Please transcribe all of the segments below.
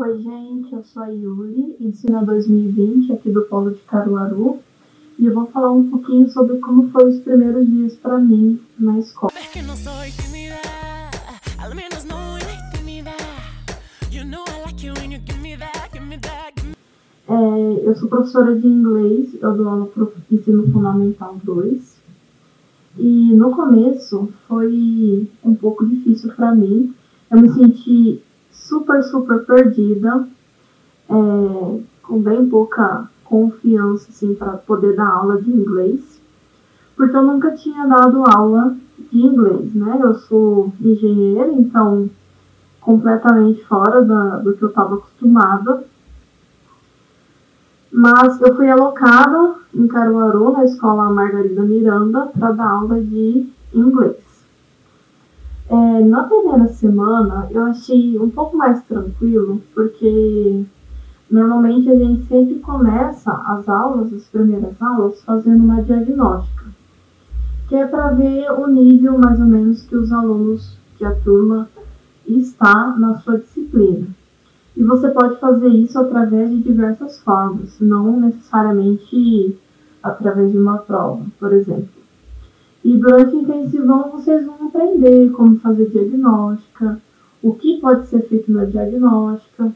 Oi, gente, eu sou a Yuli, ensino 2020 aqui do Polo de Caruaru, e eu vou falar um pouquinho sobre como foram os primeiros dias para mim na escola. É, eu sou professora de inglês, eu dou aula para ensino fundamental 2. E no começo foi um pouco difícil para mim. Eu me senti super, super perdida, é, com bem pouca confiança assim, para poder dar aula de inglês, porque eu nunca tinha dado aula de inglês, né? Eu sou engenheira, então completamente fora da, do que eu estava acostumada. Mas eu fui alocada em Caruaru, na escola Margarida Miranda, para dar aula de inglês. É, na primeira semana eu achei um pouco mais tranquilo, porque normalmente a gente sempre começa as aulas, as primeiras aulas, fazendo uma diagnóstica, que é para ver o nível mais ou menos que os alunos, que a turma está na sua disciplina. E você pode fazer isso através de diversas formas, não necessariamente através de uma prova, por exemplo. E durante o intensivão vocês vão aprender como fazer diagnóstica, o que pode ser feito na diagnóstica.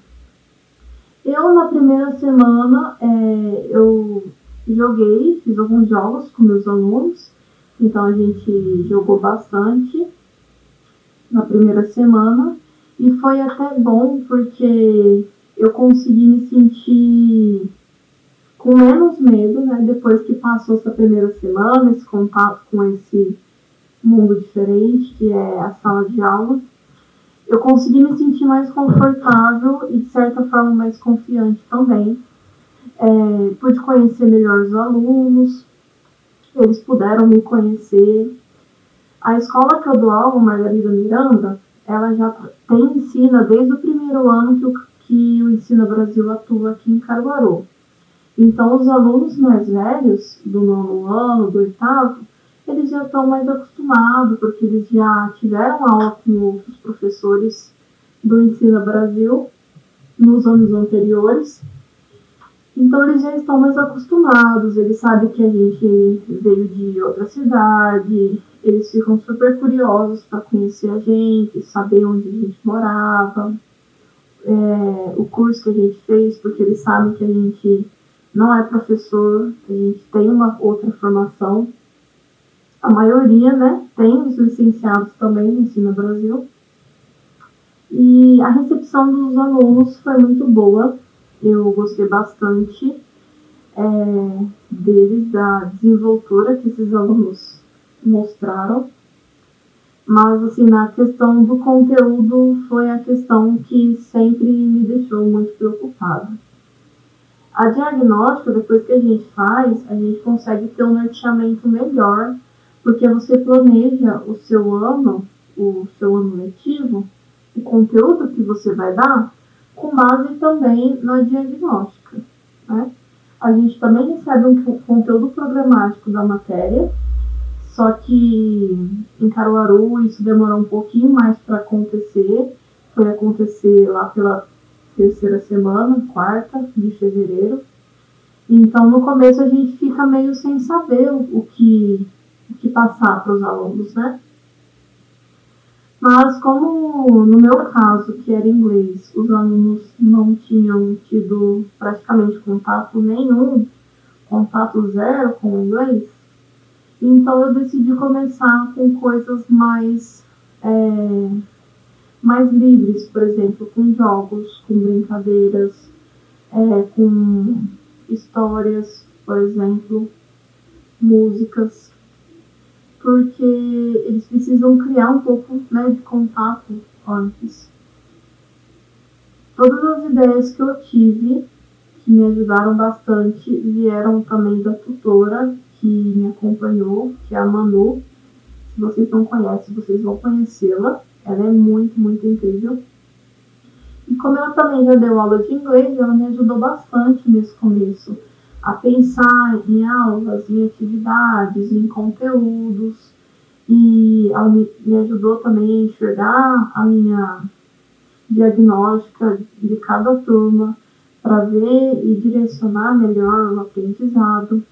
Eu, na primeira semana, é, eu joguei, fiz alguns jogos com meus alunos, então a gente jogou bastante na primeira semana. E foi até bom porque eu consegui me sentir com menos medo, né? Depois que passou essa primeira semana, esse contato com esse mundo diferente que é a sala de aula, eu consegui me sentir mais confortável e de certa forma mais confiante também. É, pude conhecer melhor os alunos, eles puderam me conhecer. A escola que eu dou aula, Margarida Miranda, ela já tem ensina desde o primeiro ano que o, que o Ensina Brasil atua aqui em Caruaru. Então, os alunos mais velhos, do nono ano, do oitavo, eles já estão mais acostumados, porque eles já tiveram aula com outros professores do Ensina Brasil nos anos anteriores. Então, eles já estão mais acostumados, eles sabem que a gente veio de outra cidade, eles ficam super curiosos para conhecer a gente, saber onde a gente morava, é, o curso que a gente fez, porque eles sabem que a gente não é professor, a gente tem uma outra formação. A maioria, né, tem os licenciados também no Ensino Brasil. E a recepção dos alunos foi muito boa, eu gostei bastante é, deles, da desenvoltura que esses alunos mostraram. Mas, assim, na questão do conteúdo, foi a questão que sempre me deixou muito preocupada. A diagnóstica, depois que a gente faz, a gente consegue ter um norteamento melhor, porque você planeja o seu ano, o seu ano letivo, o conteúdo que você vai dar, com base também na diagnóstica. Né? A gente também recebe um conteúdo programático da matéria, só que em Caruaru isso demorou um pouquinho mais para acontecer. Foi acontecer lá pela terceira semana, quarta de fevereiro. Então, no começo a gente fica meio sem saber o, que, o que passar para os alunos, né? Mas como no meu caso, que era inglês, os alunos não tinham tido praticamente contato nenhum, contato zero com o inglês, então eu decidi começar com coisas mais é, mais livres, por exemplo, com jogos, com brincadeiras, é, com histórias, por exemplo, músicas, porque eles precisam criar um pouco né, de contato antes. Todas as ideias que eu tive, que me ajudaram bastante, vieram também da tutora que me acompanhou, que é a Manu. Se vocês não conhecem, vocês vão conhecê-la. Ela é muito, muito incrível. E como ela também já deu aula de inglês, ela me ajudou bastante nesse começo a pensar em aulas, em atividades, em conteúdos. E ela me, me ajudou também a enxergar a minha diagnóstica de cada turma para ver e direcionar melhor o aprendizado.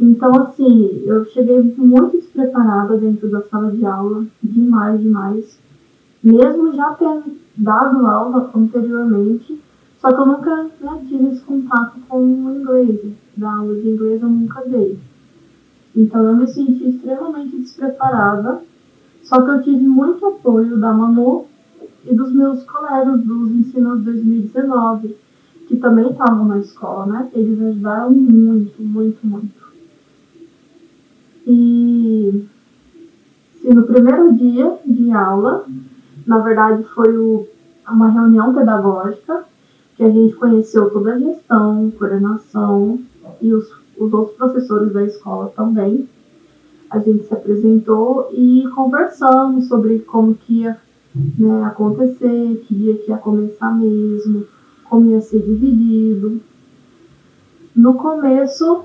Então, assim, eu cheguei muito despreparada dentro da sala de aula, demais, demais. Mesmo já tendo dado aula anteriormente, só que eu nunca né, tive esse contato com o inglês. Da aula de inglês eu nunca dei. Então eu me senti extremamente despreparada. Só que eu tive muito apoio da Manu e dos meus colegas dos ensinos 2019, que também estavam na escola, né? Eles ajudaram muito, muito, muito. E se no primeiro dia de aula, na verdade foi o, uma reunião pedagógica, que a gente conheceu toda a gestão, coordenação e os, os outros professores da escola também. A gente se apresentou e conversamos sobre como que ia né, acontecer, que dia que ia começar mesmo, como ia ser dividido. No começo,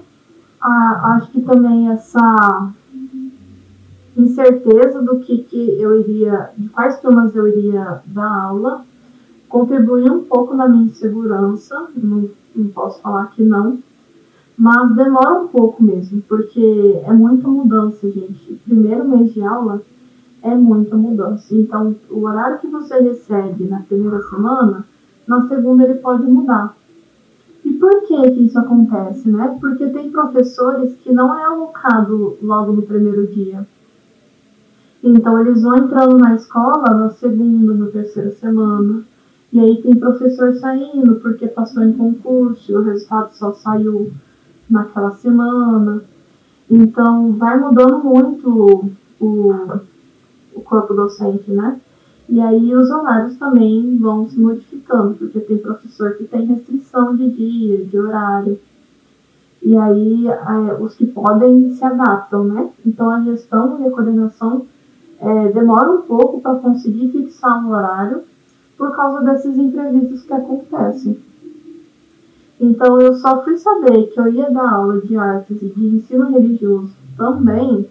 a, acho que também essa incerteza do que, que eu iria, de quais turmas eu iria dar aula, contribuiu um pouco na minha insegurança, não, não posso falar que não, mas demora um pouco mesmo, porque é muita mudança, gente. Primeiro mês de aula é muita mudança. Então, o horário que você recebe na primeira semana, na segunda ele pode mudar. Por que, que isso acontece, né? Porque tem professores que não é alocado logo no primeiro dia. Então, eles vão entrando na escola na segunda, na terceira semana. E aí tem professor saindo porque passou em concurso e o resultado só saiu naquela semana. Então, vai mudando muito o, o corpo docente, né? E aí os horários também vão se modificando, porque tem professor que tem restrição de dia, de horário. E aí é, os que podem se adaptam, né? Então a gestão e a coordenação é, demora um pouco para conseguir fixar um horário por causa desses imprevistos que acontecem. Então eu só fui saber que eu ia dar aula de artes e de ensino religioso também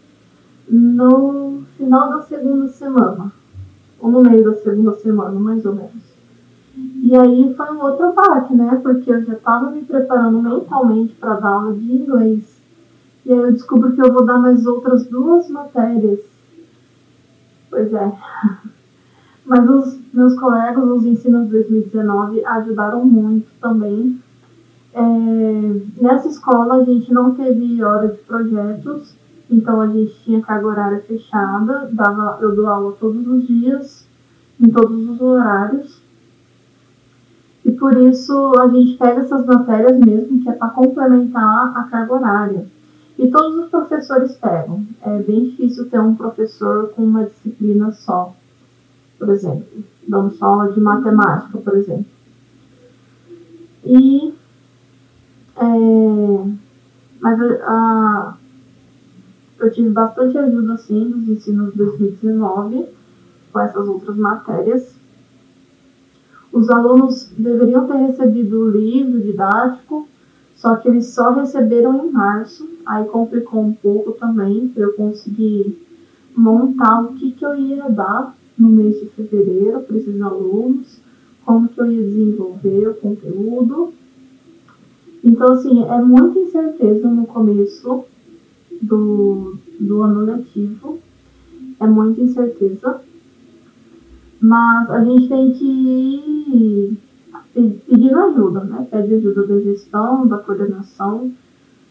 no final da segunda semana, ou no meio da segunda semana, mais ou menos. E aí foi um outro baque, né? Porque eu já estava me preparando mentalmente para dar aula de inglês. E aí eu descubro que eu vou dar mais outras duas matérias. Pois é. Mas os meus colegas, os ensinos 2019, ajudaram muito também é, nessa escola a gente não teve hora de projetos, então a gente tinha carga horária fechada, dava, eu dou aula todos os dias, em todos os horários. E por isso a gente pega essas matérias mesmo, que é para complementar a carga horária. E todos os professores pegam. É bem difícil ter um professor com uma disciplina só, por exemplo, dando só aula de matemática, por exemplo. E é, mas a, eu tive bastante ajuda assim nos ensinos 2019 com essas outras matérias. Os alunos deveriam ter recebido o livro didático, só que eles só receberam em março, aí complicou um pouco também para eu conseguir montar o que, que eu ia dar no mês de fevereiro para esses alunos, como que eu ia desenvolver o conteúdo. Então, assim, é muita incerteza no começo do, do ano letivo, é muita incerteza, mas a gente tem que ir pedindo ajuda, né? Pede ajuda da gestão, da coordenação,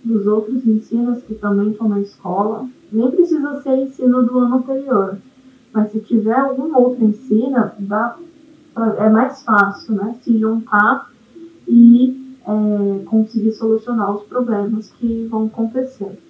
dos outros ensinos que também estão na escola. Nem precisa ser ensino do ano anterior, mas se tiver algum outro ensino, dá é mais fácil, né? Se juntar e é, conseguir solucionar os problemas que vão acontecer.